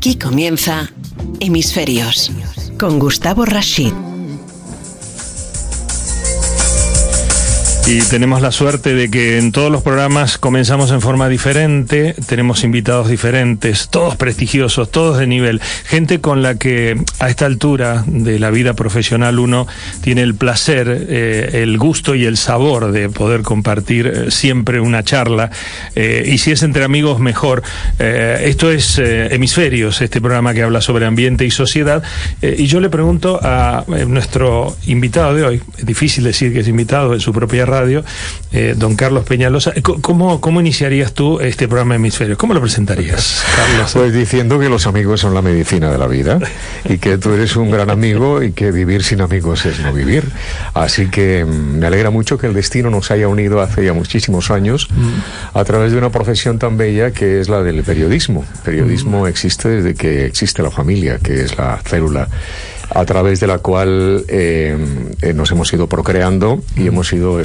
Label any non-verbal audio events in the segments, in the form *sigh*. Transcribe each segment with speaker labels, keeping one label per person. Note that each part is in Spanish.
Speaker 1: Aquí comienza Hemisferios con Gustavo Rashid.
Speaker 2: Y tenemos la suerte de que en todos los programas comenzamos en forma diferente, tenemos invitados diferentes, todos prestigiosos, todos de nivel, gente con la que a esta altura de la vida profesional uno tiene el placer, eh, el gusto y el sabor de poder compartir eh, siempre una charla, eh, y si es entre amigos mejor. esto es Hemisferios, este programa que habla sobre ambiente y sociedad, y yo le pregunto a nuestro invitado de hoy, es difícil decir que es invitado en su propia radio, eh, don Carlos Peñalosa. Eh, ¿Cómo, ¿Cómo iniciarías tú este programa Hemisferios? ¿Cómo lo presentarías, Carlos?
Speaker 3: Pues diciendo que los amigos son la medicina de la vida y que tú eres un gran amigo y que vivir sin amigos es no vivir. Así que mm, me alegra mucho que el destino nos haya unido hace ya muchísimos años mm. a través de una profesión tan bella que es la del periodismo. El periodismo mm. existe desde que existe la familia, que es la célula a través de la cual eh, eh, nos hemos ido procreando y hemos ido eh,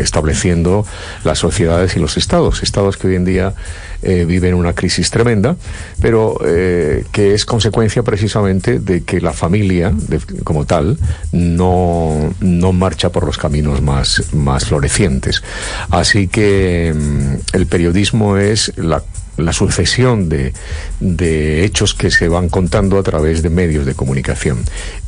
Speaker 3: estableciendo las sociedades y los estados, estados que hoy en día viven una crisis tremenda, pero que es consecuencia precisamente de que la familia como tal no, no marcha por los caminos más, más florecientes. Así que mm, el periodismo es la la sucesión de, de, hechos que se van contando a través de medios de comunicación.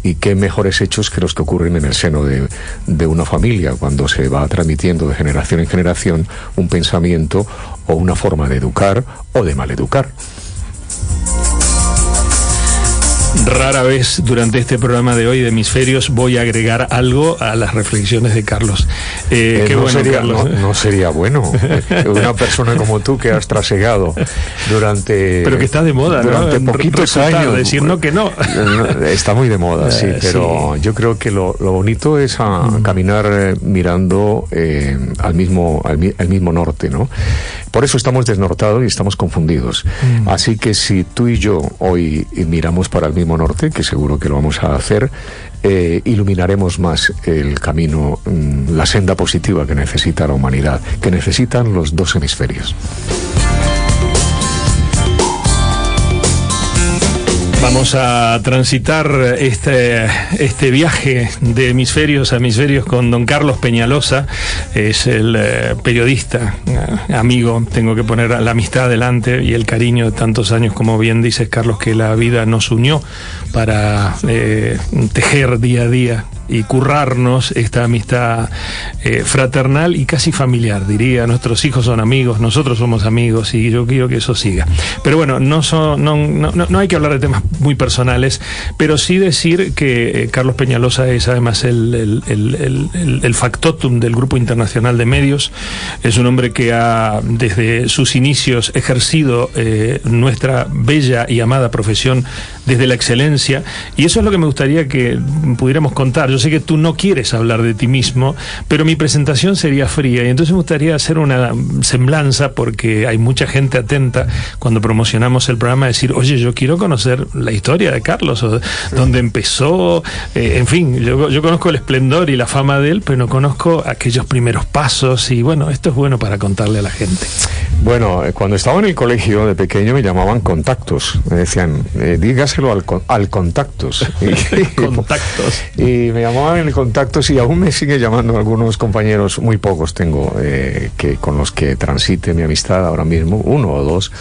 Speaker 3: Y qué mejores hechos que los que ocurren en el seno de, de una familia, cuando se va transmitiendo de generación en generación un pensamiento o una forma de educar o de maleducar.
Speaker 2: Rara vez durante este programa de hoy de Hemisferios voy a agregar algo a las reflexiones de Carlos.
Speaker 3: Eh, eh, no, sería, No, sería bueno. *laughs* Una persona como tú que has trasegado durante.
Speaker 2: Pero que está de moda,
Speaker 3: durante poquitos años.
Speaker 2: Decir no que no.
Speaker 3: Está muy de moda, sí, eh, pero yo creo que lo, bonito es a, mm. caminar mirando al, mismo, al, mismo norte, ¿no? Por eso estamos desnortados y estamos confundidos. Mm. Así que si tú y yo hoy miramos para el mismo norte, que seguro que lo vamos a hacer, eh, iluminaremos más el camino, mm, la senda positiva que necesita la humanidad, que necesitan los dos hemisferios.
Speaker 2: Vamos a transitar este, este viaje de hemisferios a hemisferios con don Carlos Peñalosa, es el eh, periodista, eh, amigo, tengo que poner la amistad adelante y el cariño de tantos años, como bien dices Carlos, que la vida nos unió para eh, tejer día a día y currarnos esta amistad eh, fraternal y casi familiar, diría. Nuestros hijos son amigos, nosotros somos amigos y yo quiero que eso siga. Pero bueno, no, son, no, no, no hay que hablar de temas muy personales, pero sí decir que eh, Carlos Peñalosa es además el, el, el, factotum del Grupo Internacional de Medios. Es un hombre que ha, desde sus inicios, ejercido eh, nuestra bella y amada profesión desde la excelencia. Y eso es lo que me gustaría que pudiéramos contar. Sé que tú no quieres hablar de ti mismo, pero mi presentación sería fría. Y entonces me gustaría hacer una semblanza, porque hay mucha gente atenta cuando promocionamos el programa, decir, oye, yo quiero conocer la historia de Carlos, o dónde empezó. Eh, en fin, yo, yo conozco el esplendor y la fama de él, pero no conozco aquellos primeros pasos. Y bueno, esto es bueno para contarle a la gente.
Speaker 3: Bueno, eh, cuando estaba en el colegio de pequeño me llamaban contactos. Me decían, eh, dígaselo al, al contactos. *laughs*
Speaker 2: Contactos.
Speaker 3: Y me llamaban en el contactos y aún me sigue llamando algunos compañeros, muy pocos tengo, eh, que con los que transite mi amistad ahora mismo, uno o dos.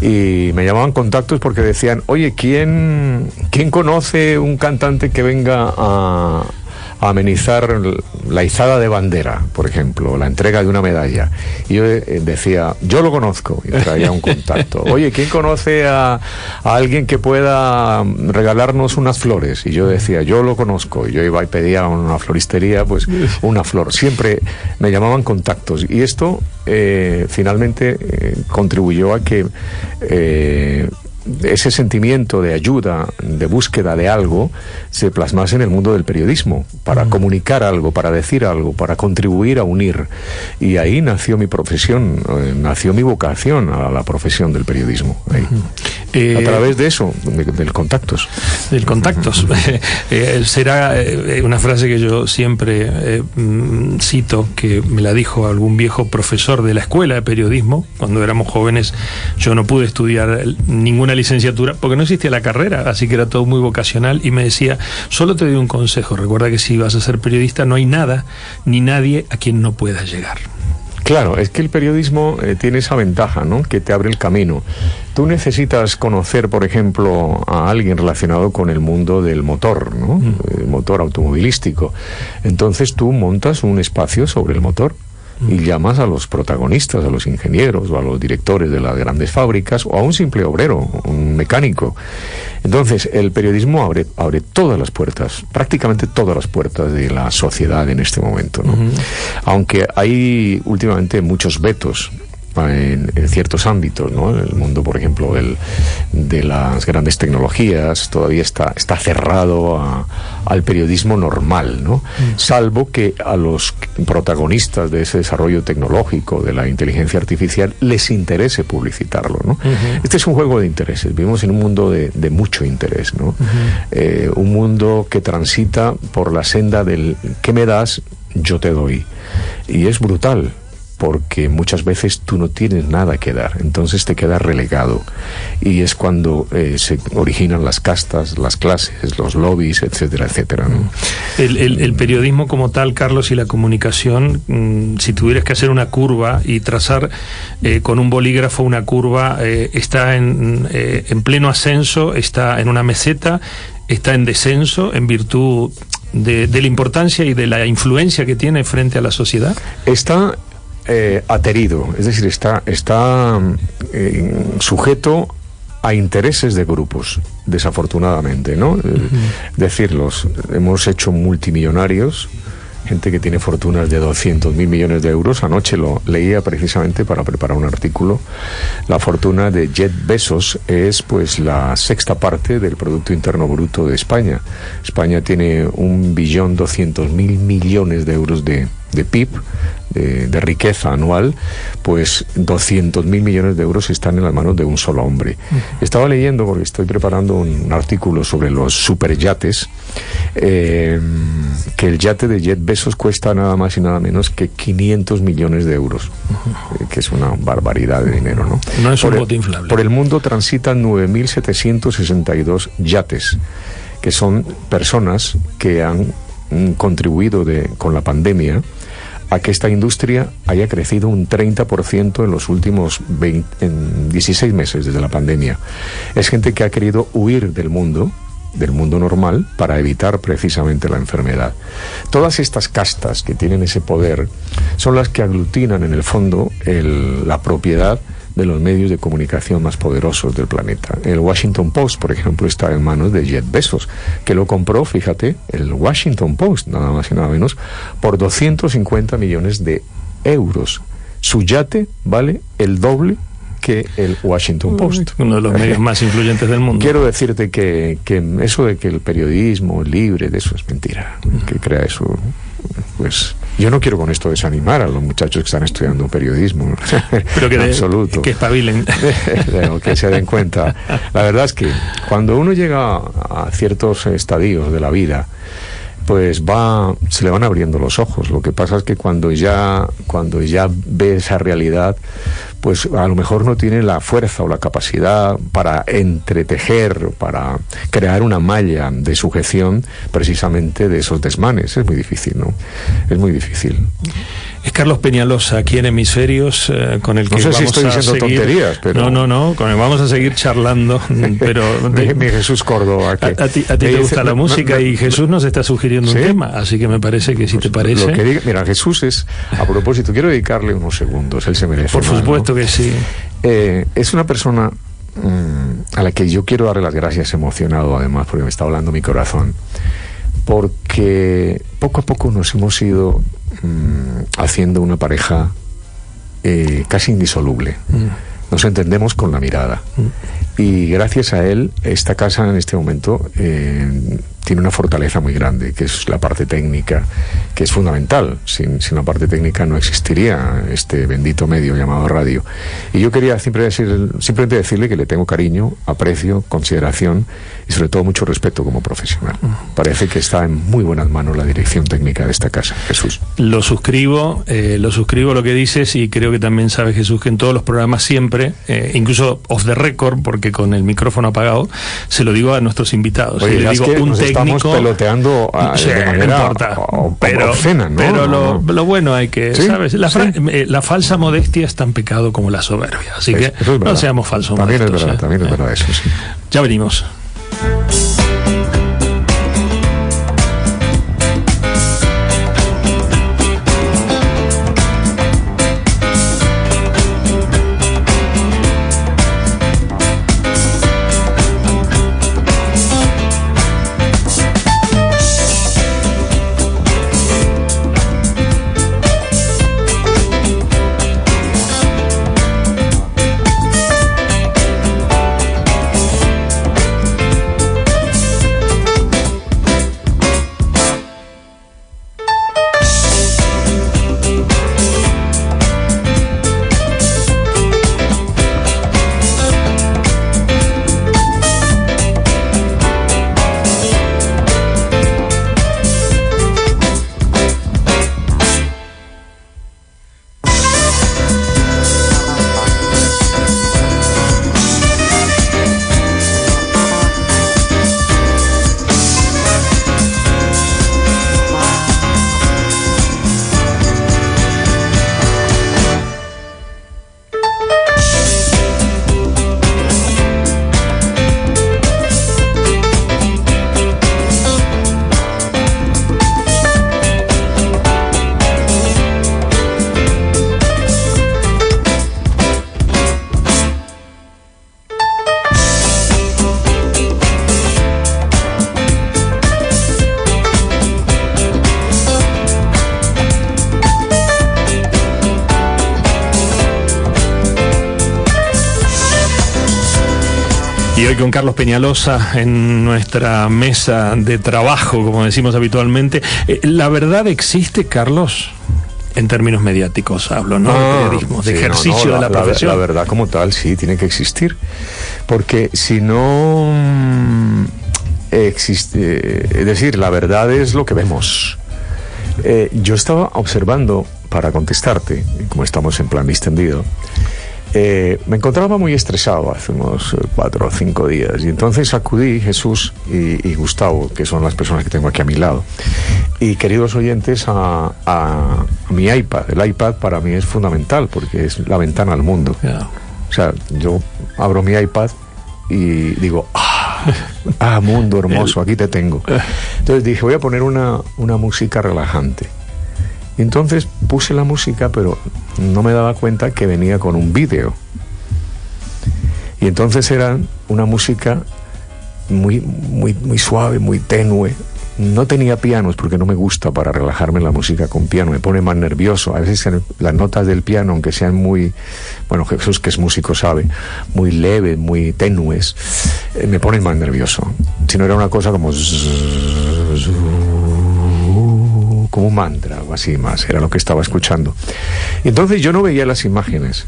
Speaker 3: Y me llamaban contactos porque decían, oye, ¿quién, ¿quién conoce un cantante que venga a amenizar la izada de bandera, por ejemplo, la entrega de una medalla. Y yo eh, decía, yo lo conozco, y traía un contacto. *laughs* Oye, ¿quién conoce a, alguien que pueda regalarnos unas flores? Y yo decía, yo lo conozco. Y yo iba y pedía a una floristería, pues, *laughs* una flor. Siempre me llamaban contactos. Y esto eh, finalmente eh, contribuyó a que ese sentimiento de ayuda, de búsqueda de algo, se plasmase en el mundo del periodismo, para comunicar algo, para decir algo, para contribuir a unir. Y ahí nació mi profesión, eh, nació mi vocación a la profesión del periodismo. a través de eso, del contactos.
Speaker 2: Del contactos. *laughs* será una frase que yo siempre mm, cito, que me la dijo algún viejo profesor de la escuela de periodismo, cuando éramos jóvenes yo no pude estudiar ninguna licenciatura porque no existía la carrera, así que era todo muy vocacional y me decía, solo te doy un consejo, recuerda que si vas a ser periodista no hay nada ni nadie a quien no puedas llegar.
Speaker 3: Claro, es que el periodismo eh, tiene esa ventaja, ¿no? Que te abre el camino. Tú necesitas conocer, por ejemplo, a alguien relacionado con el mundo del motor, ¿no? Mm. El motor automovilístico. Entonces tú montas un espacio sobre el motor y llamas a los protagonistas, a los ingenieros o a los directores de las grandes fábricas o a un simple obrero, un mecánico. Entonces, el periodismo abre, abre todas las puertas, prácticamente todas las puertas de la sociedad en este momento. Aunque hay últimamente muchos vetos en, ciertos ámbitos, ¿no? En el mundo, por ejemplo, el, de las grandes tecnologías, todavía está, está cerrado al periodismo normal, ¿no? Mm. Salvo que a los protagonistas de ese desarrollo tecnológico, de la inteligencia artificial, les interese publicitarlo, ¿no? Este es un juego de intereses. Vivimos en un mundo de, mucho interés, ¿no? Eh, un mundo que transita por la senda del ¿qué me das? Yo te doy. Y es brutal porque muchas veces tú no tienes nada que dar, entonces te quedas relegado. Y es cuando eh, se originan las castas, las clases, los lobbies, etcétera, etcétera.
Speaker 2: El, periodismo como tal, Carlos, y la comunicación, mm, si tuvieras que hacer una curva y trazar eh, con un bolígrafo una curva, eh, está en, en pleno ascenso, está en una meseta, está en descenso en virtud de, de, la importancia y de la influencia que tiene frente a la sociedad?
Speaker 3: Está eh, aterido, es decir, está, está eh, sujeto a intereses de grupos, desafortunadamente, ¿no? Eh, decirlos, hemos hecho multimillonarios, gente que tiene fortunas de 200 mil millones de euros. Anoche lo leía precisamente para preparar un artículo. La fortuna de Jet Besos es pues la sexta parte del Producto Interno Bruto de España. España tiene un billón 200 mil millones de euros de, de PIB de, riqueza anual, pues 200 mil millones de euros están en las manos de un solo hombre. Estaba leyendo, porque estoy preparando un artículo sobre los superyates, eh, que el yate de Jet Besos cuesta nada más y nada menos que 500 millones de euros, eh, que es una barbaridad de dinero, ¿no?
Speaker 2: No es un bote inflable.
Speaker 3: Por el mundo transitan 9.762 yates, que son personas que han mm, contribuido de, con la pandemia a que esta industria haya crecido un 30% en los últimos 16 meses desde la pandemia. Es gente que ha querido huir del mundo, del mundo normal para evitar precisamente la enfermedad. Todas estas castas que tienen ese poder son las que aglutinan en el fondo la propiedad de los medios de comunicación más poderosos del planeta. El Washington Post, por ejemplo, está en manos de Jeff Bezos, que lo compró, fíjate, el Washington Post, nada más y nada menos, por 250 millones de euros. Su yate vale el doble que el Washington Post.
Speaker 2: Uno de los medios más influyentes del mundo.
Speaker 3: Quiero decirte que, que eso de que el periodismo libre, de eso es mentira. Que crea eso, pues yo no quiero con esto desanimar a los muchachos que están estudiando periodismo. *laughs*
Speaker 2: Pero que, absoluto. que espabilen. *laughs*
Speaker 3: que se den cuenta. La verdad es que cuando uno llega a ciertos estadios de la vida, pues va se le van abriendo los ojos lo que pasa es que cuando ya cuando ya ve esa realidad pues a lo mejor no tiene la fuerza o la capacidad para entretejer, para crear una malla de sujeción precisamente de esos desmanes. Es muy difícil, ¿no? Es muy difícil.
Speaker 2: Es Carlos Peñalosa aquí en Hemisferios eh, con el que
Speaker 3: no
Speaker 2: sé
Speaker 3: si estoy diciendo tonterías, pero
Speaker 2: no, no, no, con el vamos a seguir charlando, *laughs* pero
Speaker 3: mi, Jesús Córdoba.
Speaker 2: A, ti, te gusta la música y Jesús nos está sugiriendo un tema, así que me parece que si te pues parece.
Speaker 3: mira, Jesús es a propósito, quiero dedicarle unos segundos, él se merece.
Speaker 2: Por supuesto que sí.
Speaker 3: Eh, es una persona mm, a la que yo quiero darle las gracias emocionado, además, porque me está hablando mi corazón, porque poco a poco nos hemos ido Mm, haciendo una pareja eh, casi indisoluble. Mm. Nos entendemos con la mirada. Mm. Y gracias a él, esta casa en este momento eh, tiene una fortaleza muy grande, que es la parte técnica, que es fundamental. Sin, sin la parte técnica no existiría este bendito medio llamado radio. Y yo quería siempre decir, simplemente decirle que le tengo cariño, aprecio, consideración y sobre todo mucho respeto como profesional. Parece que está en muy buenas manos la dirección técnica de esta casa, Jesús.
Speaker 2: Lo suscribo, eh, lo suscribo lo que dices y creo que también sabe Jesús que en todos los programas siempre, eh, incluso off the record, porque con el micrófono apagado, se lo digo a nuestros invitados.
Speaker 3: Oye,
Speaker 2: le digo un técnico.
Speaker 3: estamos peloteando ah,
Speaker 2: Sí,
Speaker 3: de
Speaker 2: no
Speaker 3: manera
Speaker 2: importa.
Speaker 3: o-
Speaker 2: pero
Speaker 3: obscena, ¿no?
Speaker 2: pero lo, lo bueno hay que,
Speaker 3: Sí,
Speaker 2: ¿sabes? La, eh, la falsa modestia es tan pecado como la soberbia. Así que
Speaker 3: Eso es
Speaker 2: no seamos falsos
Speaker 3: También es
Speaker 2: modestos,
Speaker 3: verdad,
Speaker 2: ¿eh?
Speaker 3: también es
Speaker 2: Eh,
Speaker 3: verdad eso, sí.
Speaker 2: Ya venimos. Con Carlos Peñalosa en nuestra mesa de trabajo, como decimos habitualmente. Eh, ¿La verdad existe, Carlos? En términos mediáticos hablo, ¿no? de
Speaker 3: Ah,
Speaker 2: periodismo, de
Speaker 3: sí, no,
Speaker 2: ejercicio de la, profesión.
Speaker 3: La verdad como tal sí tiene que existir. Porque si no mm, existe, es decir, la verdad es lo que vemos. Eh, yo estaba observando, para contestarte, como estamos en plan distendido, eh, me encontraba muy estresado hace unos eh, cuatro o cinco días y entonces acudí Jesús y, y Gustavo, que son las personas que tengo aquí a mi lado, y queridos oyentes, a, a- a mi iPad. El iPad para mí es fundamental porque es la ventana al mundo. O sea, yo abro mi iPad y digo, ah, ah, mundo *laughs* hermoso, aquí te tengo. Entonces dije, voy a poner una, una música relajante. Entonces puse la música, pero no me daba cuenta que venía con un vídeo. Y entonces era una música muy, muy, muy suave, muy tenue. No tenía pianos porque no me gusta para relajarme la música con piano, me pone más nervioso. A veces las notas del piano, aunque sean muy, bueno, Jesús que es músico sabe, muy leves, muy tenues, eh, me ponen más nervioso. Si no era una cosa como como un mantra o así más, era lo que estaba escuchando. Entonces yo no veía las imágenes,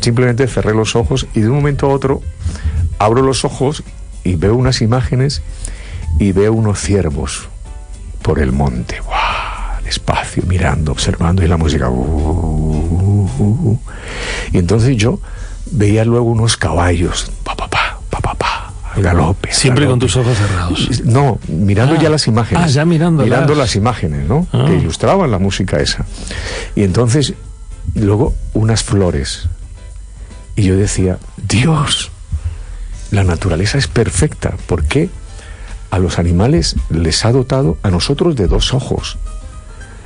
Speaker 3: simplemente cerré los ojos y de un momento a otro abro los ojos y veo unas imágenes y veo unos ciervos por el monte, ¡guau! despacio, mirando, observando y la música. uh, uh, uh. Y entonces yo veía luego unos caballos, al galope. al
Speaker 2: Siempre con tus ojos cerrados.
Speaker 3: No, mirando
Speaker 2: Ah.
Speaker 3: ya las imágenes.
Speaker 2: Ah, ya mirándolas.
Speaker 3: Mirando las imágenes, ¿no?
Speaker 2: Ah.
Speaker 3: Que ilustraban la música esa. Y entonces, luego, unas flores. Y yo decía, Dios, la naturaleza es perfecta. ¿Por qué a los animales les ha dotado a nosotros de dos ojos?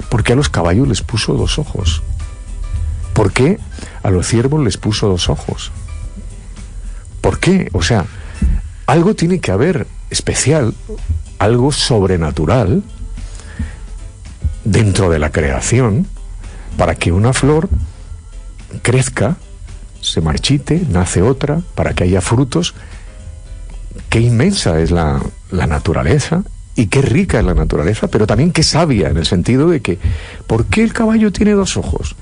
Speaker 3: ¿Por qué a los caballos les puso dos ojos? ¿Por qué a los ciervos les puso dos ojos? ¿Por qué? O sea, algo tiene que haber especial, algo sobrenatural dentro de la creación para que una flor crezca, se marchite, nace otra, para que haya frutos. Qué inmensa es la, la naturaleza y qué rica es la naturaleza, pero también qué sabia en el sentido de que, ¿por qué el caballo tiene dos ojos?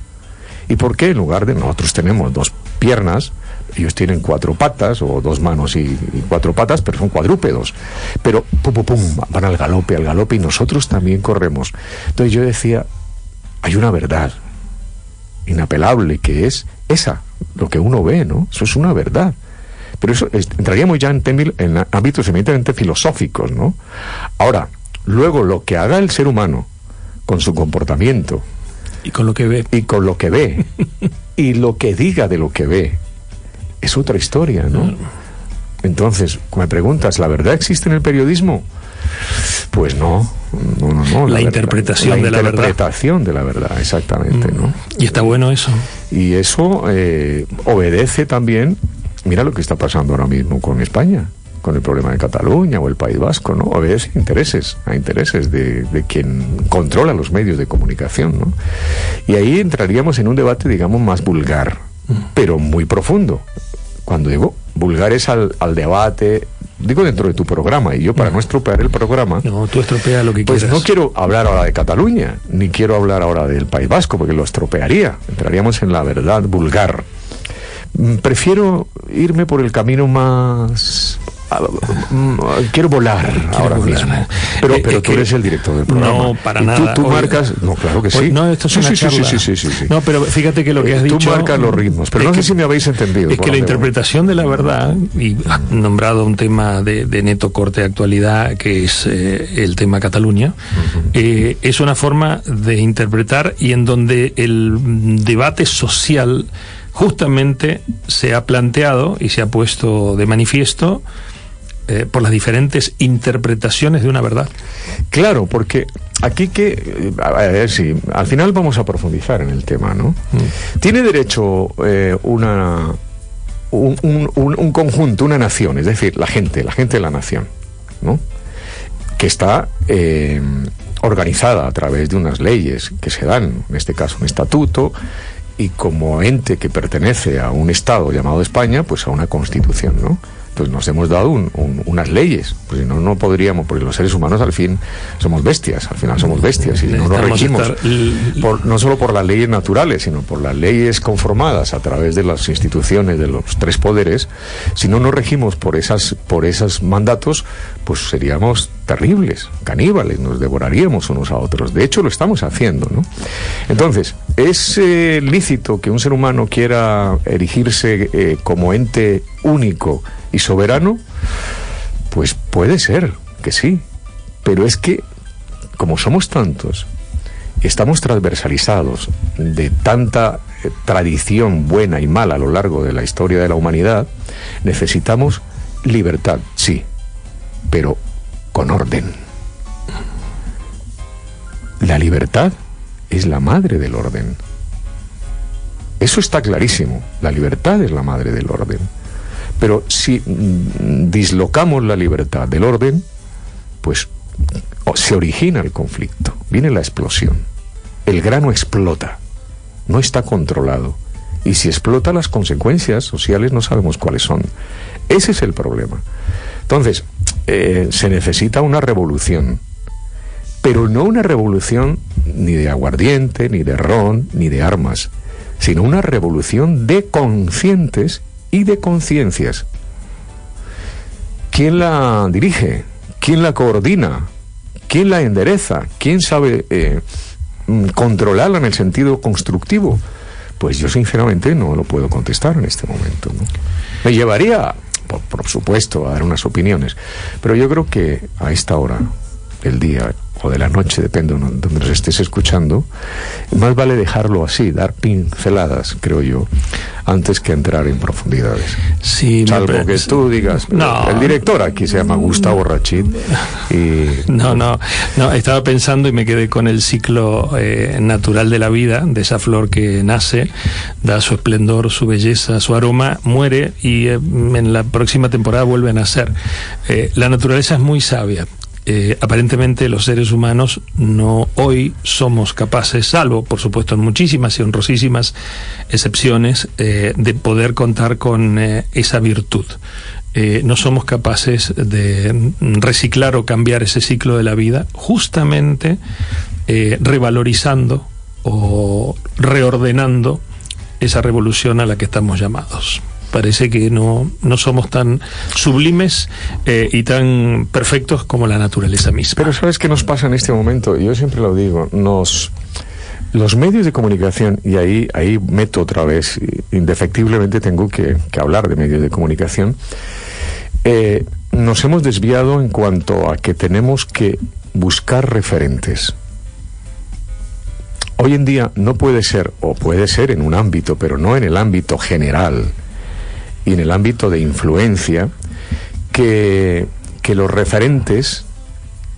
Speaker 3: ¿Y por qué en lugar de nosotros tenemos dos piernas, ellos tienen cuatro patas o dos manos y, cuatro patas, pero son cuadrúpedos. Pero pum, pum, pum, van al galope, al galope y nosotros también corremos. Entonces yo decía, hay una verdad inapelable que es esa, lo que uno ve, ¿no? Eso es una verdad. Pero eso entraríamos ya en, en ámbitos eminentemente filosóficos, ¿no? Ahora, luego lo que haga el ser humano con su comportamiento.
Speaker 2: Y con lo que ve.
Speaker 3: Y con lo que ve. *laughs* y lo que diga de lo que ve. Es otra historia, ¿no? Entonces, me preguntas, ¿la verdad existe en el periodismo? Pues no, no, no, no.
Speaker 2: La, interpretación de la verdad.
Speaker 3: La interpretación de la verdad, exactamente, ¿no?
Speaker 2: Y está bueno eso.
Speaker 3: Y eso eh, obedece también Mira lo que está pasando ahora mismo con España, con el problema de Cataluña o el País Vasco, ¿no? Obedece a intereses, a intereses de, quien controla los medios de comunicación, ¿no? Y ahí entraríamos en un debate, digamos, más vulgar, pero muy profundo. Cuando digo vulgar es al, debate, digo dentro de tu programa, y yo para no estropear el programa.
Speaker 2: No, tú estropea lo que
Speaker 3: pues no quiero hablar ahora de Cataluña, ni quiero hablar ahora del País Vasco, porque lo estropearía. Entraríamos en la verdad vulgar. Mm, prefiero irme por el camino más ah, mm, quiero volar ahora mismo. Pero, pero tú eres el director del programa.
Speaker 2: No, para nada.
Speaker 3: Tú, marcas. No, claro que sí.
Speaker 2: No, esto es una
Speaker 3: sí,
Speaker 2: charla.
Speaker 3: Sí, sí, sí, sí,
Speaker 2: No, pero fíjate que lo que
Speaker 3: eh,
Speaker 2: has dicho.
Speaker 3: Tú marcas los ritmos. Pero no sé si me habéis entendido.
Speaker 2: Es que la interpretación de la verdad, y has nombrado un tema de, neto corte de actualidad, que es eh, el tema Cataluña, eh, es una forma de interpretar y en donde el debate social justamente se ha planteado y se ha puesto de manifiesto eh, por las diferentes interpretaciones de una verdad.
Speaker 3: Claro, porque aquí que, a ver si, al final vamos a profundizar en el tema, ¿no? Mm. Tiene derecho eh, una, un, conjunto, una nación, es decir, la gente, la gente de la nación, ¿no? Que está eh, organizada a través de unas leyes que se dan, en este caso un estatuto, y como ente que pertenece a un Estado llamado España, pues a una constitución, ¿no? Pues nos hemos dado unas leyes, pues si no, no podríamos, porque los seres humanos al fin somos bestias, al final somos bestias, y no nos regimos, no solo por las leyes naturales, sino por las leyes conformadas a través de las instituciones de los tres poderes, si no nos regimos por esas, por esos mandatos, pues seríamos terribles, caníbales, nos devoraríamos unos a otros. De hecho, lo estamos haciendo, ¿no? Entonces, ¿es eh, lícito que un ser humano quiera erigirse eh, como ente único y soberano? Pues puede ser que sí, pero es que como somos tantos, estamos transversalizados de tanta eh, tradición buena y mala a lo largo de la historia de la humanidad, necesitamos libertad, sí, pero con orden. La libertad es la madre del orden. Eso está clarísimo. La libertad es la madre del orden. Pero si mm, dislocamos la libertad del orden, pues se origina el conflicto, viene la explosión. El grano explota, no está controlado. Y si explota, las consecuencias sociales no sabemos cuáles son. Ese es el problema. Entonces, eh, se necesita una revolución, pero no una revolución ni de aguardiente, ni de ron, ni de armas, sino una revolución de conscientes y de conciencias. ¿Quién la dirige? ¿Quién la coordina? ¿Quién la endereza? ¿Quién sabe eh, mm, controlarla en el sentido constructivo? Pues yo sinceramente no lo puedo contestar en este momento. Me llevaría, por, por, supuesto, a dar unas opiniones, pero yo creo que a esta hora del día o de la noche, depende de donde nos estés escuchando, más vale dejarlo así, dar pinceladas, creo yo, antes que entrar en profundidades.
Speaker 2: Sí,
Speaker 3: Salvo que tú digas, no. el director aquí se llama Gustavo Rachid. Y... *laughs*
Speaker 2: No, no, no, estaba pensando y me quedé con el ciclo eh, natural de la vida, de esa flor que nace, da su esplendor, su belleza, su aroma, muere y eh, en la próxima temporada vuelve a nacer. Eh, la naturaleza es muy sabia eh, aparentemente los seres humanos no hoy somos capaces, salvo por supuesto en muchísimas y honrosísimas excepciones, eh, de poder contar con eh, esa virtud. no somos capaces de reciclar o cambiar ese ciclo de la vida justamente revalorizando o reordenando esa revolución a la que estamos llamados parece que no, no somos tan sublimes eh, y tan perfectos como la naturaleza misma.
Speaker 3: Pero ¿sabes qué nos pasa en este momento? Yo siempre lo digo, nos... Los medios de comunicación, y ahí, ahí meto otra vez, indefectiblemente tengo que, hablar de medios de comunicación, eh, nos hemos desviado en cuanto a que tenemos que buscar referentes. Hoy en día no puede ser, o puede ser en un ámbito, pero no en el ámbito general, y en el ámbito de influencia que, los referentes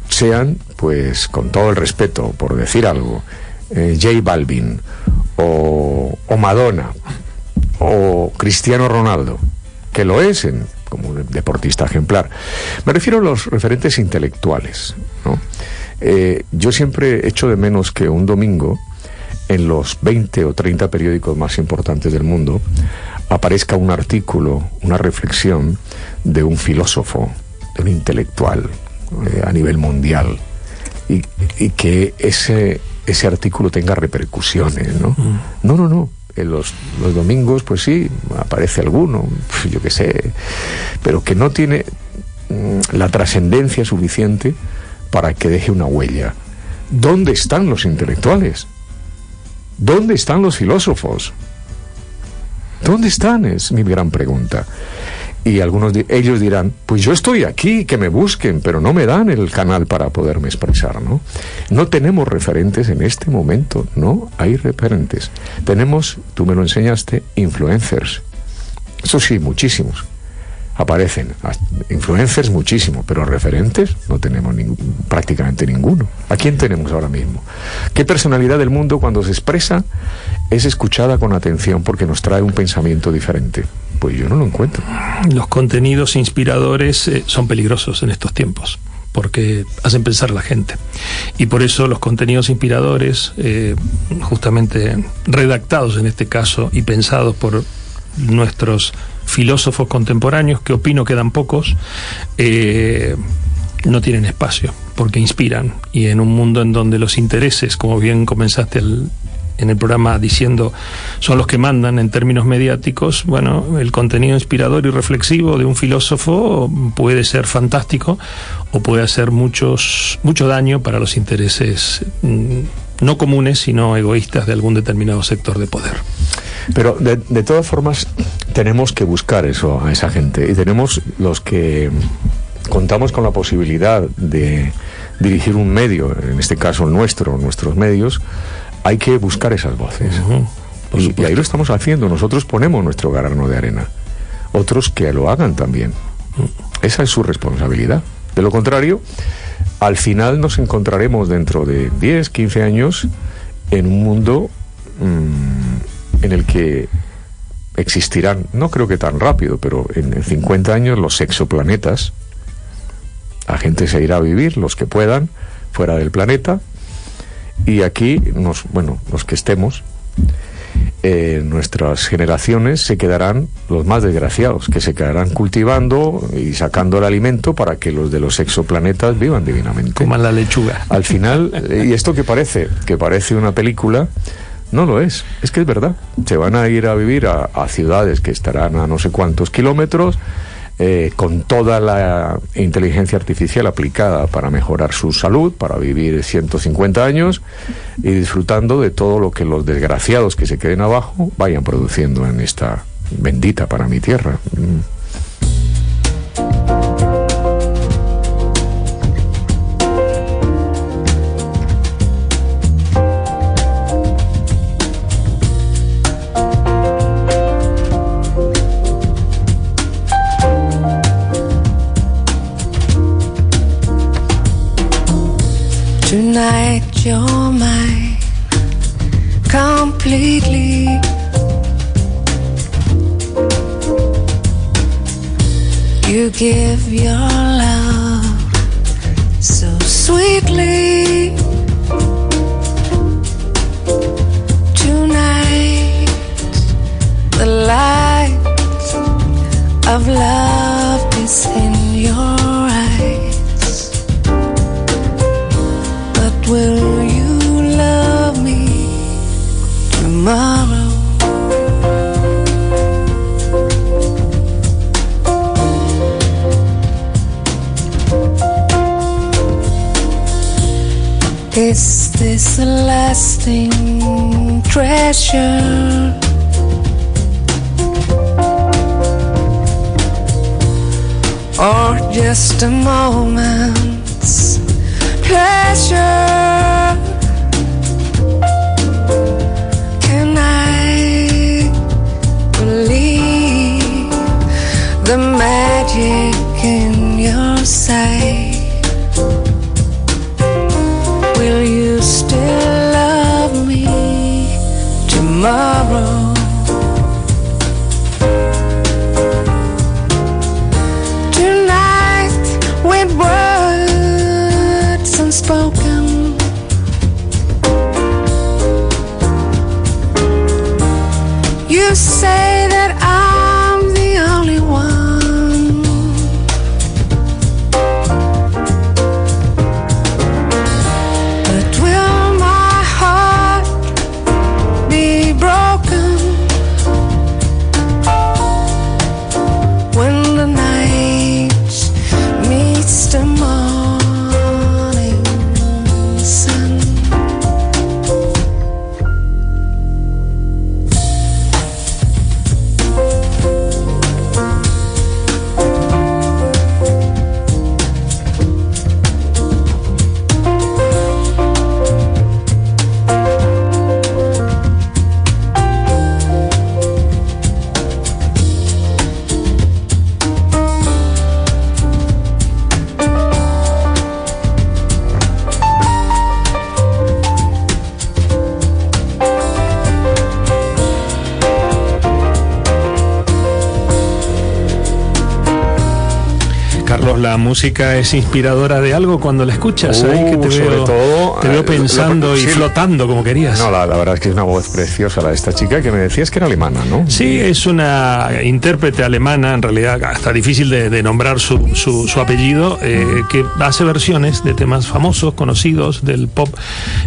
Speaker 3: sean, pues con todo el respeto, por decir algo, eh, J Balvin o, o, Madonna o Cristiano Ronaldo, que lo es en, como deportista ejemplar. Me refiero a los referentes intelectuales. Eh, yo siempre echo de menos que un domingo, en los 20 o 30 periódicos más importantes del mundo, aparezca un artículo, una reflexión de un filósofo, de un intelectual eh, a nivel mundial y, que ese, ese artículo tenga repercusiones, ¿no? Mm. No, no, no. En los, los domingos, pues sí, aparece alguno, *laughs* yo qué sé, pero que no tiene mm, la trascendencia suficiente para que deje una huella. ¿Dónde están los intelectuales? ¿Dónde están los filósofos? ¿Dónde están? Es mi gran pregunta. Y algunos de ellos dirán, pues yo estoy aquí, que me busquen, pero no me dan el canal para poderme expresar, ¿no? No tenemos referentes en este momento, no hay referentes. Tenemos, tú me lo enseñaste, influencers. Eso sí, muchísimos aparecen. Influencers muchísimo, pero referentes no tenemos prácticamente ninguno. ¿A quién tenemos ahora mismo? ¿Qué personalidad del mundo cuando se expresa es escuchada con atención porque nos trae un pensamiento diferente? Pues yo no lo encuentro.
Speaker 2: Los contenidos inspiradores eh, son peligrosos en estos tiempos porque hacen pensar la gente. Y por eso los contenidos inspiradores, eh, justamente redactados en este caso y pensados por nuestros filósofos contemporáneos, que opino quedan pocos, eh, no tienen espacio, porque inspiran. Y en un mundo en donde los intereses, como bien comenzaste en el programa diciendo, son los que mandan en términos mediáticos, bueno, el contenido inspirador y reflexivo de un filósofo puede ser fantástico o puede hacer muchos, mucho daño para los intereses mm, no comunes, sino egoístas de algún determinado sector de poder.
Speaker 3: Pero de, de todas formas tenemos que buscar eso a esa gente y tenemos los que contamos con la posibilidad de dirigir un medio, en este caso el nuestro, nuestros medios, hay que buscar esas voces. y, ahí lo estamos haciendo, nosotros ponemos nuestro grano de arena, otros que lo hagan también. Esa es su responsabilidad. De lo contrario, al final nos encontraremos dentro de 10, 15 años en un mundo mm, en el que existirán, no creo que tan rápido, pero en, 50 años los exoplanetas, la gente se irá a vivir, los que puedan, fuera del planeta, y aquí, nos, bueno, los que estemos, eh, nuestras generaciones se quedarán los más desgraciados, que se quedarán cultivando y sacando el alimento para que los de los exoplanetas vivan divinamente.
Speaker 2: Coman la lechuga.
Speaker 3: Al final, y esto que parece, que parece una película, no lo es, es que es verdad. Se van a ir a vivir a, ciudades que estarán a no sé cuántos kilómetros, eh, con toda la inteligencia artificial aplicada para mejorar su salud, para vivir 150 años y disfrutando de todo lo que los desgraciados que se queden abajo vayan produciendo en esta bendita para mi tierra.
Speaker 4: You're mine completely. You give your love so sweetly. Tonight, the light of love Is a lasting treasure? Or just a moment's pleasure? Can I believe the magic in your sight?
Speaker 2: Música es inspiradora de algo cuando la escuchas.
Speaker 3: Uh,
Speaker 2: ahí que te
Speaker 3: sobre
Speaker 2: veo,
Speaker 3: todo,
Speaker 2: te veo
Speaker 3: eh,
Speaker 2: pensando y
Speaker 3: sí,
Speaker 2: flotando como querías.
Speaker 3: No, la, la verdad es que es una voz preciosa la de esta chica que me decías que era alemana, ¿no?
Speaker 2: Sí, es una intérprete alemana, en realidad hasta difícil de, de nombrar su, su- su apellido, eh, que hace versiones de temas famosos, conocidos del pop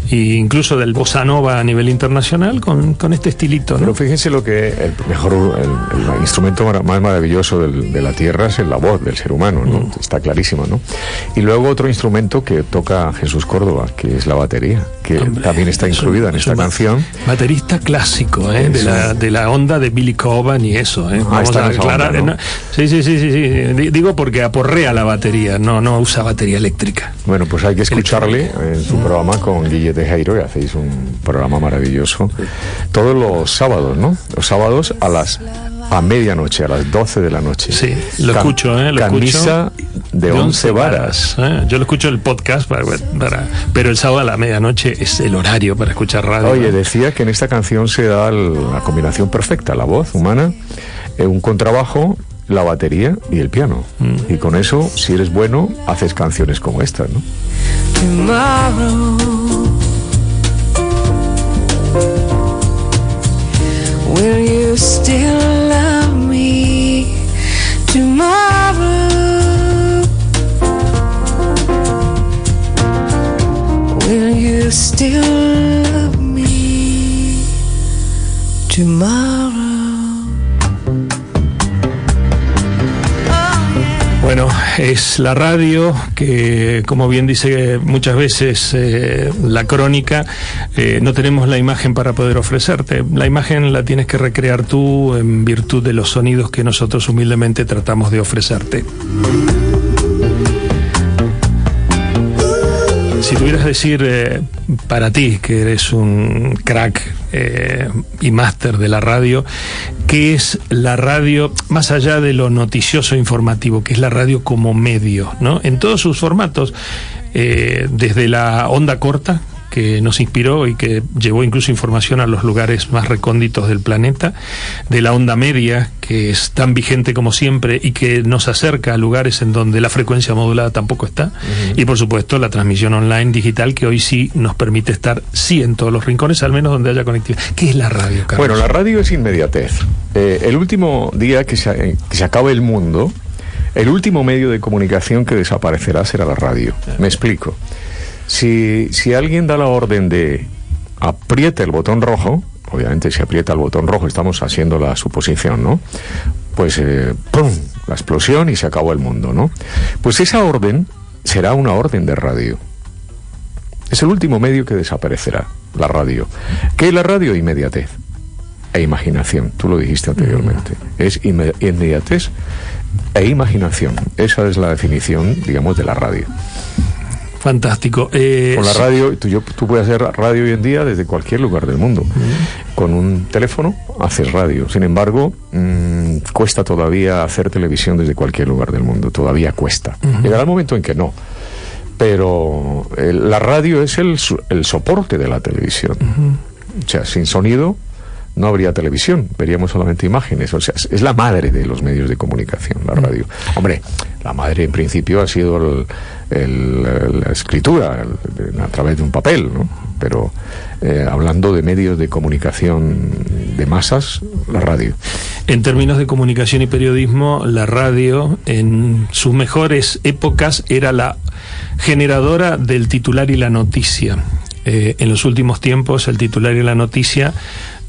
Speaker 2: e incluso del bossa nova a nivel internacional con, con este estilito. ¿no?
Speaker 3: Pero fíjense lo que el mejor, el, el instrumento más maravilloso del- de la tierra es la voz del ser humano, ¿no?
Speaker 2: Mm.
Speaker 3: Está clarísimo, ¿no? Y luego otro instrumento que toca Jesús Córdoba, que es la batería, que
Speaker 2: Hombre,
Speaker 3: también está
Speaker 2: es un-
Speaker 3: incluida en
Speaker 2: es
Speaker 3: esta canción.
Speaker 2: Baterista clásico, ¿eh? de, la, de la onda de Billy Coban y eso. ¿eh?
Speaker 3: Ah, esa onda, ¿no?
Speaker 2: Sí, sí, sí, sí, sí. Di- Digo porque aporrea la batería, no, no usa batería eléctrica.
Speaker 3: Bueno, pues hay que escucharle en su programa con Guille Tejero, que hacéis un programa maravilloso. Todos los sábados, ¿no? Los sábados a las a medianoche, a las 12 de la noche.
Speaker 2: Sí, lo
Speaker 3: Cam-
Speaker 2: escucho, ¿eh? Lo
Speaker 3: camisa
Speaker 2: escucho.
Speaker 3: de 11 varas.
Speaker 2: ¿eh? Yo lo escucho el podcast, para, para- pero el sábado a la medianoche es el horario para escuchar radio.
Speaker 3: Oye,
Speaker 2: ¿no?
Speaker 3: decía que en esta canción se da la combinación perfecta, la voz humana, eh, un contrabajo, la batería y el piano.
Speaker 2: Mm.
Speaker 3: Y con eso, si eres bueno, haces canciones como esta, ¿no?
Speaker 4: tomorrow. Will you still love me tomorrow? Will you still love me tomorrow?
Speaker 2: Bueno, es la radio que, como bien dice muchas veces eh, la crónica, eh, no tenemos la imagen para poder ofrecerte. La imagen la tienes que recrear tú en virtud de los sonidos que nosotros humildemente tratamos de ofrecerte. Si tuvieras decir eh, para ti, que eres un crack eh, y máster de la radio, ¿qué es la radio más allá de lo noticioso e informativo? ¿Qué es la radio como medio? ¿no? En todos sus formatos, eh, desde la onda corta, que que nos inspiró y que llevó incluso información a los lugares más recónditos del planeta, de la onda media, que es tan vigente como siempre y que nos acerca a lugares en donde la frecuencia modulada tampoco está, y por supuesto la transmisión online digital, que hoy sí nos permite estar, sí, en todos los rincones, al menos donde haya conectividad. ¿Qué es la radio, Carlos?
Speaker 3: Bueno, la radio es inmediatez. Eh, el último día que se, eh, que se acabe el mundo, el último medio de comunicación que desaparecerá será la radio. Me explico. Si, si alguien da la orden de apriete el botón rojo, obviamente si aprieta el botón rojo estamos haciendo la suposición, ¿no? Pues eh, ¡pum! La explosión y se acabó el mundo, ¿no? Pues esa orden será una orden de radio. Es el último medio que desaparecerá, la radio. ¿Qué es la radio? Inmediatez e imaginación. Tú lo dijiste anteriormente. Es inme- inmediatez e imaginación. Esa es la definición, digamos, de la radio.
Speaker 2: Fantástico. Eh,
Speaker 3: Con la radio, tú, yo- tú puedes hacer radio hoy en día desde cualquier lugar del mundo. Con un teléfono haces radio. Sin embargo, mm, cuesta todavía hacer televisión desde cualquier lugar del mundo. Todavía cuesta. Llegará el momento en que no. Pero eh, la radio es el, el soporte de la televisión. O sea, sin sonido no habría televisión, veríamos solamente imágenes. O sea, es, la madre de los medios de comunicación, la radio. Hombre, la madre en principio ha sido el- el- la escritura el- a través de un papel, ¿no? Pero eh, hablando de medios de comunicación de masas, la radio.
Speaker 2: En términos de comunicación y periodismo, la radio en sus mejores épocas era la generadora del titular y la noticia. Eh, en los últimos tiempos, el titular y la noticia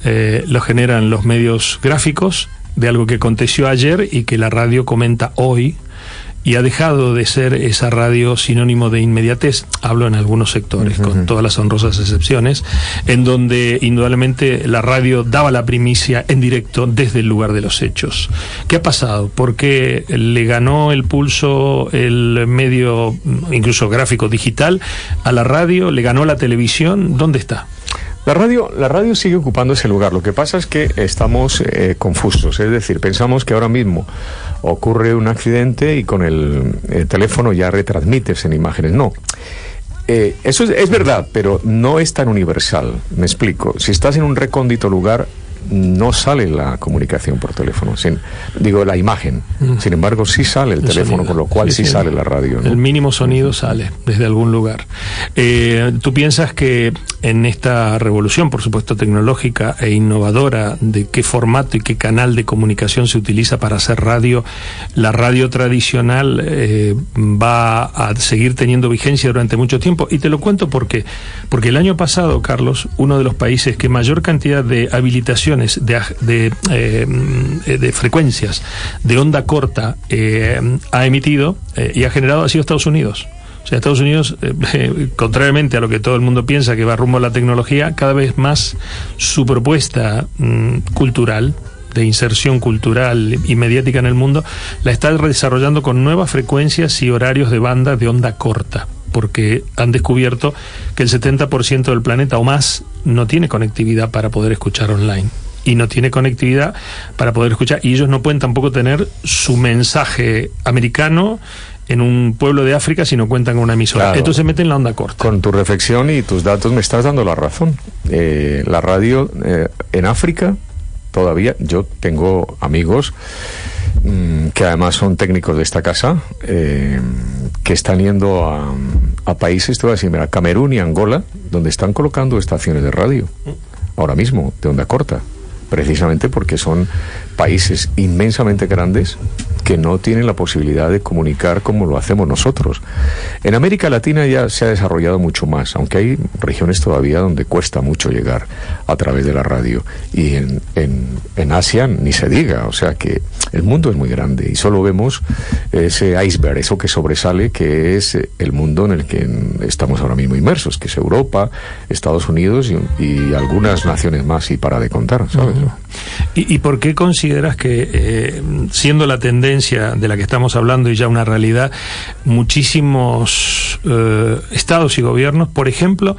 Speaker 2: eh, lo generan los medios gráficos de algo que aconteció ayer y que la radio comenta hoy y ha dejado de ser esa radio sinónimo de inmediatez, hablo en algunos sectores, con todas las honrosas excepciones, en donde indudablemente la radio daba la primicia en directo desde el lugar de los hechos. ¿Qué ha pasado? ¿Por qué le ganó el pulso el medio, incluso gráfico digital, a la radio? ¿Le ganó la televisión? ¿Dónde está?
Speaker 3: La radio, la radio sigue ocupando ese lugar. Lo que pasa es que estamos eh, confusos. Es decir, pensamos que ahora mismo ocurre un accidente y con el, teléfono ya retransmites en imágenes. No. Eh, eso es, es verdad, pero no es tan universal. Me explico. Si estás en un recóndito lugar, no sale la comunicación por teléfono. Sin- digo, la imagen. Sin embargo, sí sale el,
Speaker 2: El
Speaker 3: teléfono,
Speaker 2: sonido.
Speaker 3: con lo cual sí, sale la radio. ¿no?
Speaker 2: El mínimo sonido sale desde algún lugar. Eh, ¿Tú piensas que en esta revolución, por supuesto, tecnológica e innovadora, de qué formato y qué canal de comunicación se utiliza para hacer radio, la radio tradicional eh, va a seguir teniendo vigencia durante mucho tiempo? Y te lo cuento porque, porque el año pasado, Carlos, uno de los países que mayor cantidad de de, de, eh, de frecuencias de onda corta eh, ha emitido eh, y ha generado ha sido Estados Unidos. O sea, Estados Unidos, *laughs* contrariamente a lo que todo el mundo piensa que va rumbo a la tecnología, cada vez más su propuesta mm, cultural de inserción cultural y mediática en el mundo, la está desarrollando con nuevas frecuencias y horarios de banda de onda corta, porque han descubierto que el 70% del planeta o más no tiene conectividad para poder escuchar online y no tiene conectividad para poder escuchar y ellos no pueden tampoco tener su mensaje americano en un pueblo de África si no cuentan con una emisora.
Speaker 3: Claro.
Speaker 2: Entonces se meten en la onda corta.
Speaker 3: Con tu reflexión y tus datos me estás dando la razón. Eh, la radio eh, en África, todavía, yo tengo amigos mm, que además son técnicos de esta casa, eh, que están yendo a, a países, te voy a decir, mira, Camerún y Angola, donde están colocando estaciones de radio, ahora mismo, de onda corta, precisamente porque son países inmensamente grandes que no tienen la posibilidad de comunicar como lo hacemos nosotros. En América Latina ya se ha desarrollado mucho más, aunque hay regiones todavía donde cuesta mucho llegar a través de la radio. Y en, en, en Asia ni se diga, o sea que el mundo es muy grande y solo vemos ese iceberg, eso que sobresale, que es el mundo en el que estamos ahora mismo inmersos, que es Europa, Estados Unidos y, algunas naciones más, y para de contar, ¿sabes?
Speaker 2: ¿Y, por qué consideras que, eh, siendo la tendencia de la que estamos hablando y ya una realidad, muchísimos eh, estados y gobiernos, por ejemplo,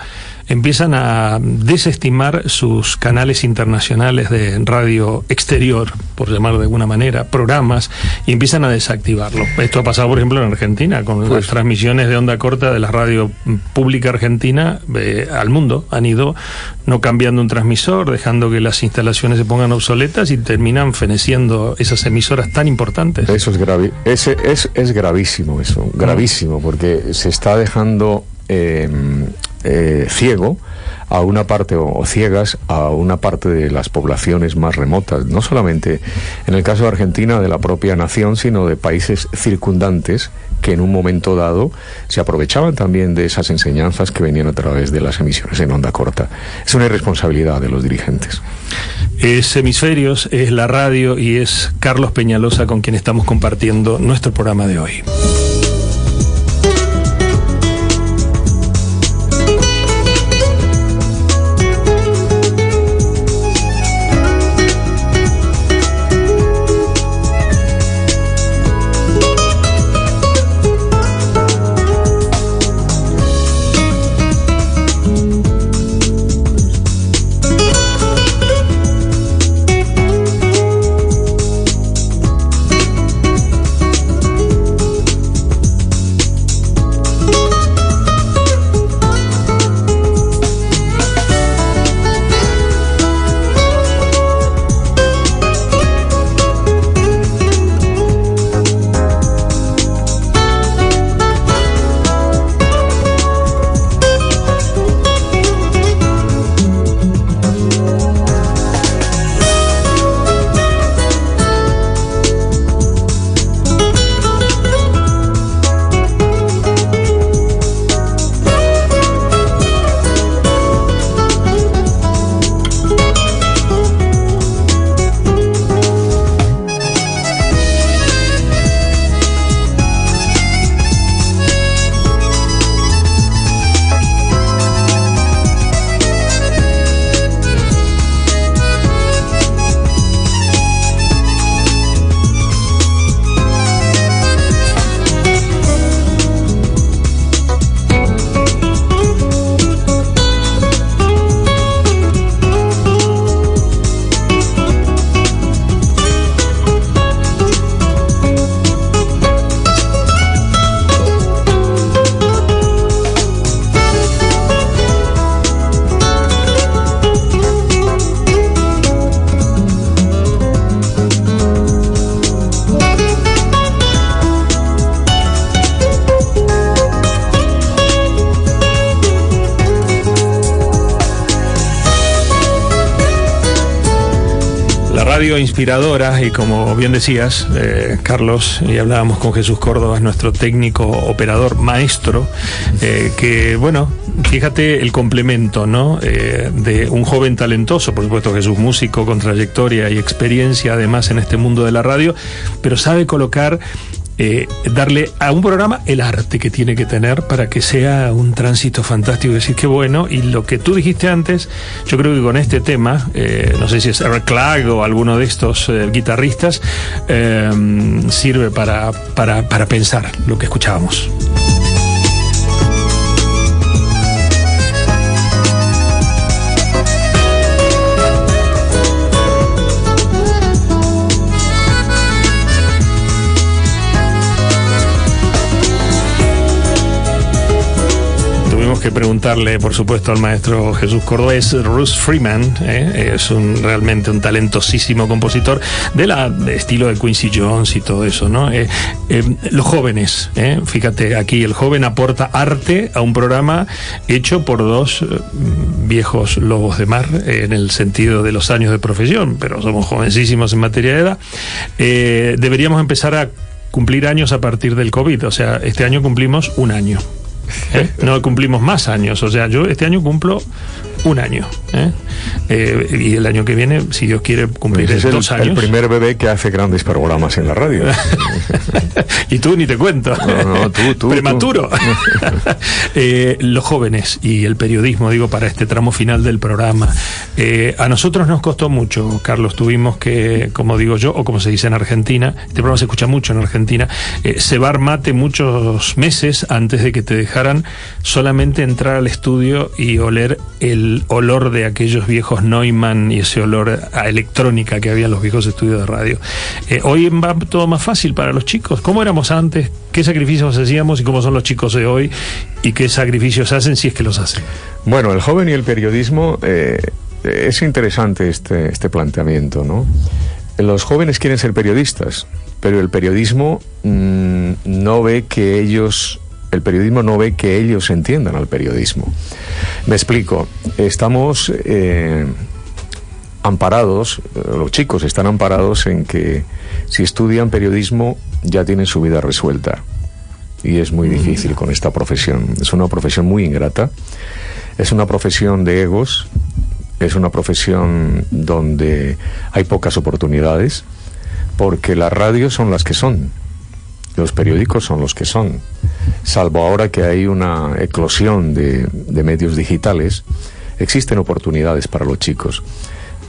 Speaker 2: empiezan a desestimar sus canales internacionales de radio exterior, por llamar de alguna manera, programas, y empiezan a desactivarlo. Esto ha pasado, por ejemplo, en Argentina, con las transmisiones de onda corta de la radio pública argentina eh, al mundo. Han ido no cambiando un transmisor, dejando que las instalaciones se pongan obsoletas y terminan feneciendo esas emisoras tan importantes.
Speaker 3: Eso es, gravi ese es, es gravísimo, eso, gravísimo, porque se está dejando eh, eh, ciego a una parte o, o, ciegas a una parte de las poblaciones más remotas, no solamente en el caso de Argentina de la propia nación, sino de países circundantes que en un momento dado se aprovechaban también de esas enseñanzas que venían a través de las emisiones en onda corta. Es una irresponsabilidad de los dirigentes.
Speaker 2: Es Hemisferios, es la radio y es Carlos Peñalosa con quien estamos compartiendo nuestro programa de hoy. Y como bien decías, eh, Carlos, y hablábamos con Jesús Córdoba, nuestro técnico operador maestro, eh, que bueno, fíjate el complemento, ¿no? Eh, de un joven talentoso, por supuesto Jesús músico con trayectoria y experiencia además en este mundo de la radio, pero sabe colocar eh, darle a un programa el arte que tiene que tener para que sea un tránsito fantástico. Decir que bueno, y lo que tú dijiste antes, yo creo que con este tema, eh, no sé si es Eric Clegg o alguno de estos eh, guitarristas, sirve para, para, para pensar lo que escuchábamos. Que preguntarle, por supuesto, al maestro Jesús Cordés, Russ Freeman, ¿eh? es un realmente un talentosísimo compositor de la de estilo de Quincy Jones y todo eso, ¿no? Eh, eh, los jóvenes, fíjate, aquí el joven aporta arte a un programa hecho por dos viejos lobos de mar en el sentido de los años de profesión, pero somos jovencísimos en materia de edad. deberíamos empezar a cumplir años a partir del COVID, o sea, este año cumplimos un año. ¿Eh? No cumplimos más años. O sea, yo este año cumplo un año. ¿eh? Eh, y el año que viene, si Dios quiere, cumplir
Speaker 3: es
Speaker 2: dos
Speaker 3: el,
Speaker 2: años.
Speaker 3: el primer bebé que hace grandes programas en la radio. *laughs*
Speaker 2: y tú ni te cuento.
Speaker 3: No, no, tú, tú,
Speaker 2: Prematuro. *laughs* eh, los jóvenes y el periodismo, digo, para este tramo final del programa. A nosotros nos costó mucho, Carlos. Tuvimos que, como digo yo, o como se dice en Argentina, este programa se escucha mucho en Argentina, cebar mate muchos meses antes de que te dejara dejaran solamente entrar al estudio y oler el olor de aquellos viejos Neumann y ese olor a electrónica que había en los viejos estudios de radio. Eh, hoy va todo más fácil para los chicos. ¿Cómo éramos antes? ¿Qué sacrificios hacíamos y cómo son los chicos de hoy? ¿Y qué sacrificios hacen si es que los hacen?
Speaker 3: Bueno, el joven y el periodismo eh, es interesante este, este planteamiento, ¿no? Los jóvenes quieren ser periodistas, pero el periodismo mm, no ve que ellos el periodismo no ve que ellos entiendan al periodismo. Me explico. Estamos eh, amparados, eh, los chicos están amparados en que si estudian periodismo ya tienen su vida resuelta. Y es muy difícil con esta profesión. Es una profesión muy ingrata. Es una profesión de egos. Es una profesión donde hay pocas oportunidades. Porque las radios son las que son. Los periódicos son los que son. Salvo ahora que hay una eclosión de, de medios digitales, existen oportunidades para los chicos.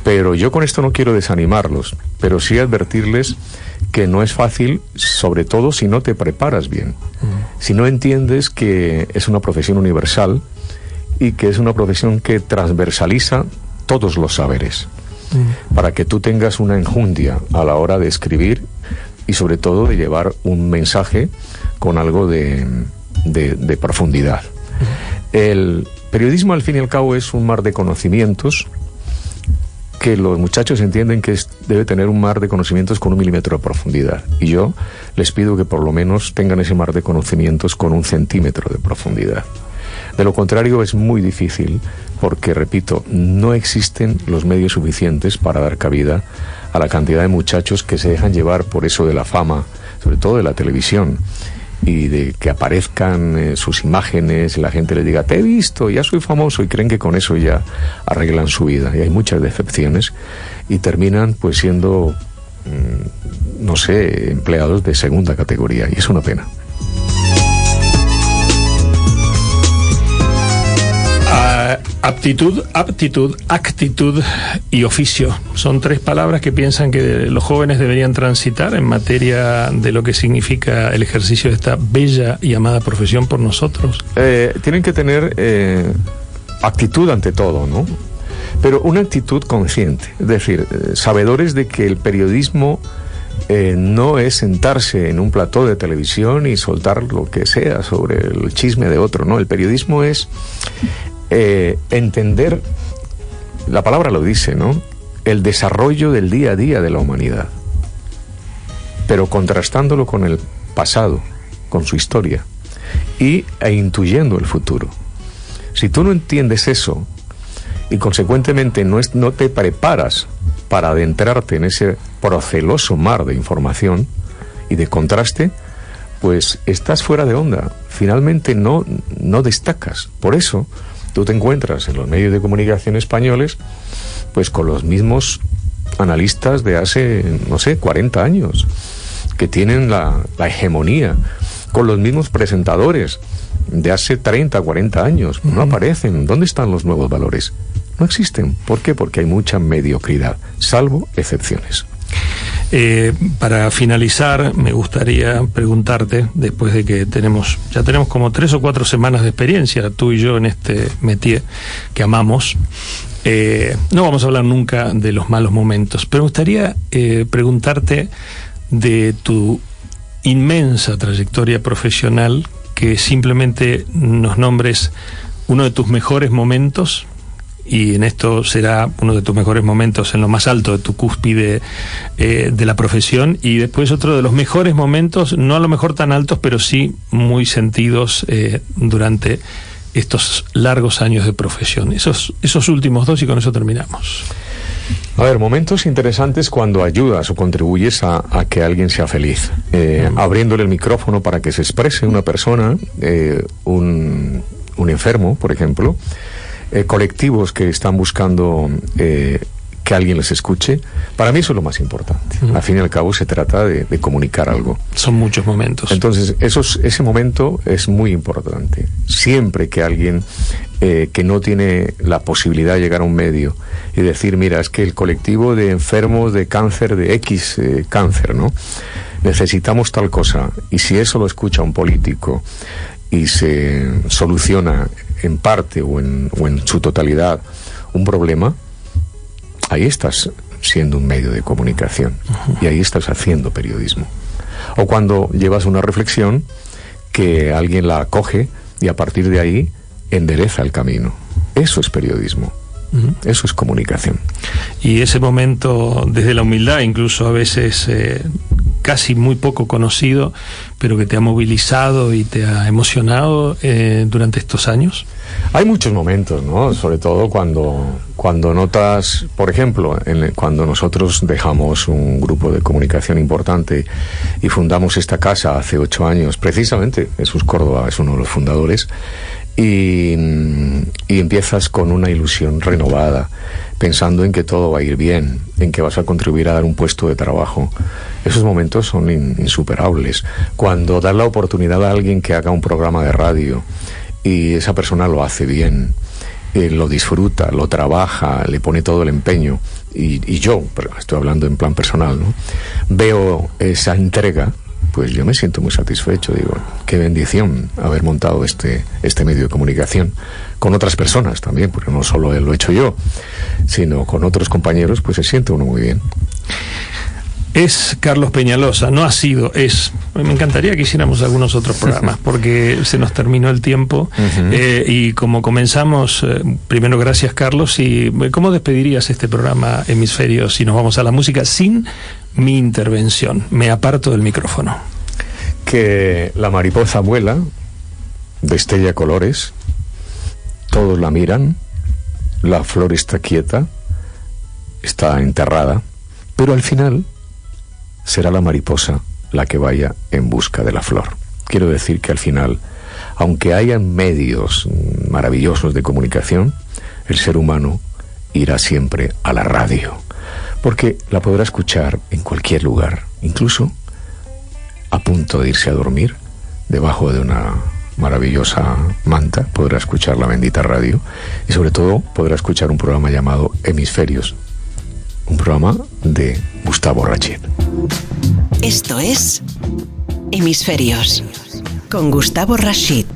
Speaker 3: Pero yo con esto no quiero desanimarlos, pero sí advertirles que no es fácil, sobre todo si no te preparas bien, si no entiendes que es una profesión universal y que es una profesión que transversaliza todos los saberes, para que tú tengas una enjundia a la hora de escribir y sobre todo de llevar un mensaje con algo de, de- profundidad. El periodismo al fin y al cabo es un mar de conocimientos que los muchachos entienden que debe tener un mar de conocimientos con un milímetro de profundidad. Y yo les pido que por lo menos tengan ese mar de conocimientos con un centímetro de profundidad. De lo contrario es muy difícil porque, repito, no existen los medios suficientes para dar cabida a la cantidad de muchachos que se dejan llevar por eso de la fama, sobre todo de la televisión, y de que aparezcan eh, sus imágenes y la gente les diga, te he visto, ya soy famoso, y creen que con eso ya arreglan su vida. Y hay muchas decepciones y terminan pues siendo, mm, no sé, empleados de segunda categoría, y es una pena.
Speaker 2: Aptitud, aptitud, actitud y oficio. Son tres palabras que piensan que los jóvenes deberían transitar en materia de lo que significa el ejercicio de esta bella y amada profesión por nosotros.
Speaker 3: Eh, tienen que tener eh, actitud ante todo, ¿no? Pero una actitud consciente, es decir, eh, sabedores de que el periodismo no es sentarse en un plató de televisión y soltar lo que sea sobre el chisme de otro, ¿no? El periodismo es eh, entender, la palabra lo dice, ¿no? El desarrollo del día a día de la humanidad, pero contrastándolo con el pasado, con su historia, y e intuyendo el futuro. Si tú no entiendes eso y consecuentemente no, es, no te preparas para adentrarte en ese proceloso mar de información y de contraste, pues estás fuera de onda. Finalmente no, no destacas. Por eso tú te encuentras en los medios de comunicación españoles pues con los mismos analistas de hace, no sé, 40 años, que tienen la, la hegemonía, con los mismos presentadores de hace 30, 40 años. No aparecen. ¿Dónde están los nuevos valores? No existen. ¿Por qué? Porque hay mucha mediocridad, salvo excepciones.
Speaker 2: Eh, para finalizar, me gustaría preguntarte, después de que tenemos, ya tenemos como tres o cuatro semanas de experiencia, tú y yo en este métier que amamos, eh, no vamos a hablar nunca de los malos momentos, pero me gustaría eh, preguntarte de tu inmensa trayectoria profesional, que simplemente nos nombres uno de tus mejores momentos y en esto será uno de tus mejores momentos en lo más alto de tu cúspide eh, de la profesión y después otro de los mejores momentos, no a lo mejor tan altos, pero sí muy sentidos eh, durante estos largos años de profesión. Esos, esos últimos dos y con eso terminamos.
Speaker 3: A ver, momentos interesantes cuando ayudas o contribuyes a, a que alguien sea feliz. Eh, abriéndole el micrófono para que se exprese una persona, eh, un, un enfermo, por ejemplo, eh, colectivos que están buscando eh, que alguien les escuche. Para mí eso es lo más importante. Al fin y al cabo se trata de, de comunicar algo.
Speaker 2: Son muchos momentos.
Speaker 3: Entonces, esos, ese momento es muy importante. Siempre que alguien eh, que no tiene la posibilidad de llegar a un medio y decir, mira, es que el colectivo de enfermos de cáncer, de X eh, cáncer, ¿no? Necesitamos tal cosa. Y si eso lo escucha un político y se soluciona en parte o en, o en su totalidad un problema, ahí estás siendo un medio de comunicación y ahí estás haciendo periodismo. O cuando llevas una reflexión que alguien la acoge y a partir de ahí endereza el camino. Eso es periodismo. Eso es comunicación.
Speaker 2: Y ese momento, desde la humildad, incluso a veces eh, casi muy poco conocido, pero que te ha movilizado y te ha emocionado eh, durante estos años?
Speaker 3: Hay muchos momentos, ¿no? Sobre todo cuando, cuando notas, por ejemplo, cuando nosotros dejamos un grupo de comunicación importante y fundamos esta casa hace ocho años, precisamente Jesús Córdoba es uno de los fundadores, y, empiezas con una ilusión renovada, pensando en que todo va a ir bien, en que vas a contribuir a dar un puesto de trabajo. Esos momentos son in, insuperables. Cuando das la oportunidad a alguien que haga un programa de radio y esa persona lo hace bien, eh, lo disfruta, lo trabaja, le pone todo el empeño, y, y yo, estoy hablando en plan personal, ¿no? veo esa entrega pues yo me siento muy satisfecho. Digo, qué bendición haber montado este, este medio de comunicación con otras personas también, porque no solo lo he hecho yo, sino con otros compañeros, pues se siente uno muy bien.
Speaker 2: Es Carlos Peñalosa, no ha sido, es. Me encantaría que hiciéramos algunos otros programas, *laughs* porque se nos terminó el tiempo. Uh -huh. eh, y como comenzamos, eh, primero gracias Carlos, y ¿cómo despedirías este programa Hemisferio si nos vamos a la música sin mi intervención? Me aparto del micrófono.
Speaker 3: Que la mariposa vuela, destella colores, todos la miran, la flor está quieta, está enterrada, pero al final será la mariposa la que vaya en busca de la flor. Quiero decir que al final, aunque hayan medios maravillosos de comunicación, el ser humano irá siempre a la radio, porque la podrá escuchar en cualquier lugar, incluso a punto de irse a dormir, debajo de una maravillosa manta, podrá escuchar la bendita radio y sobre todo podrá escuchar un programa llamado Hemisferios, un programa de Gustavo Rachet.
Speaker 1: Esto es Hemisferios con Gustavo Rashid.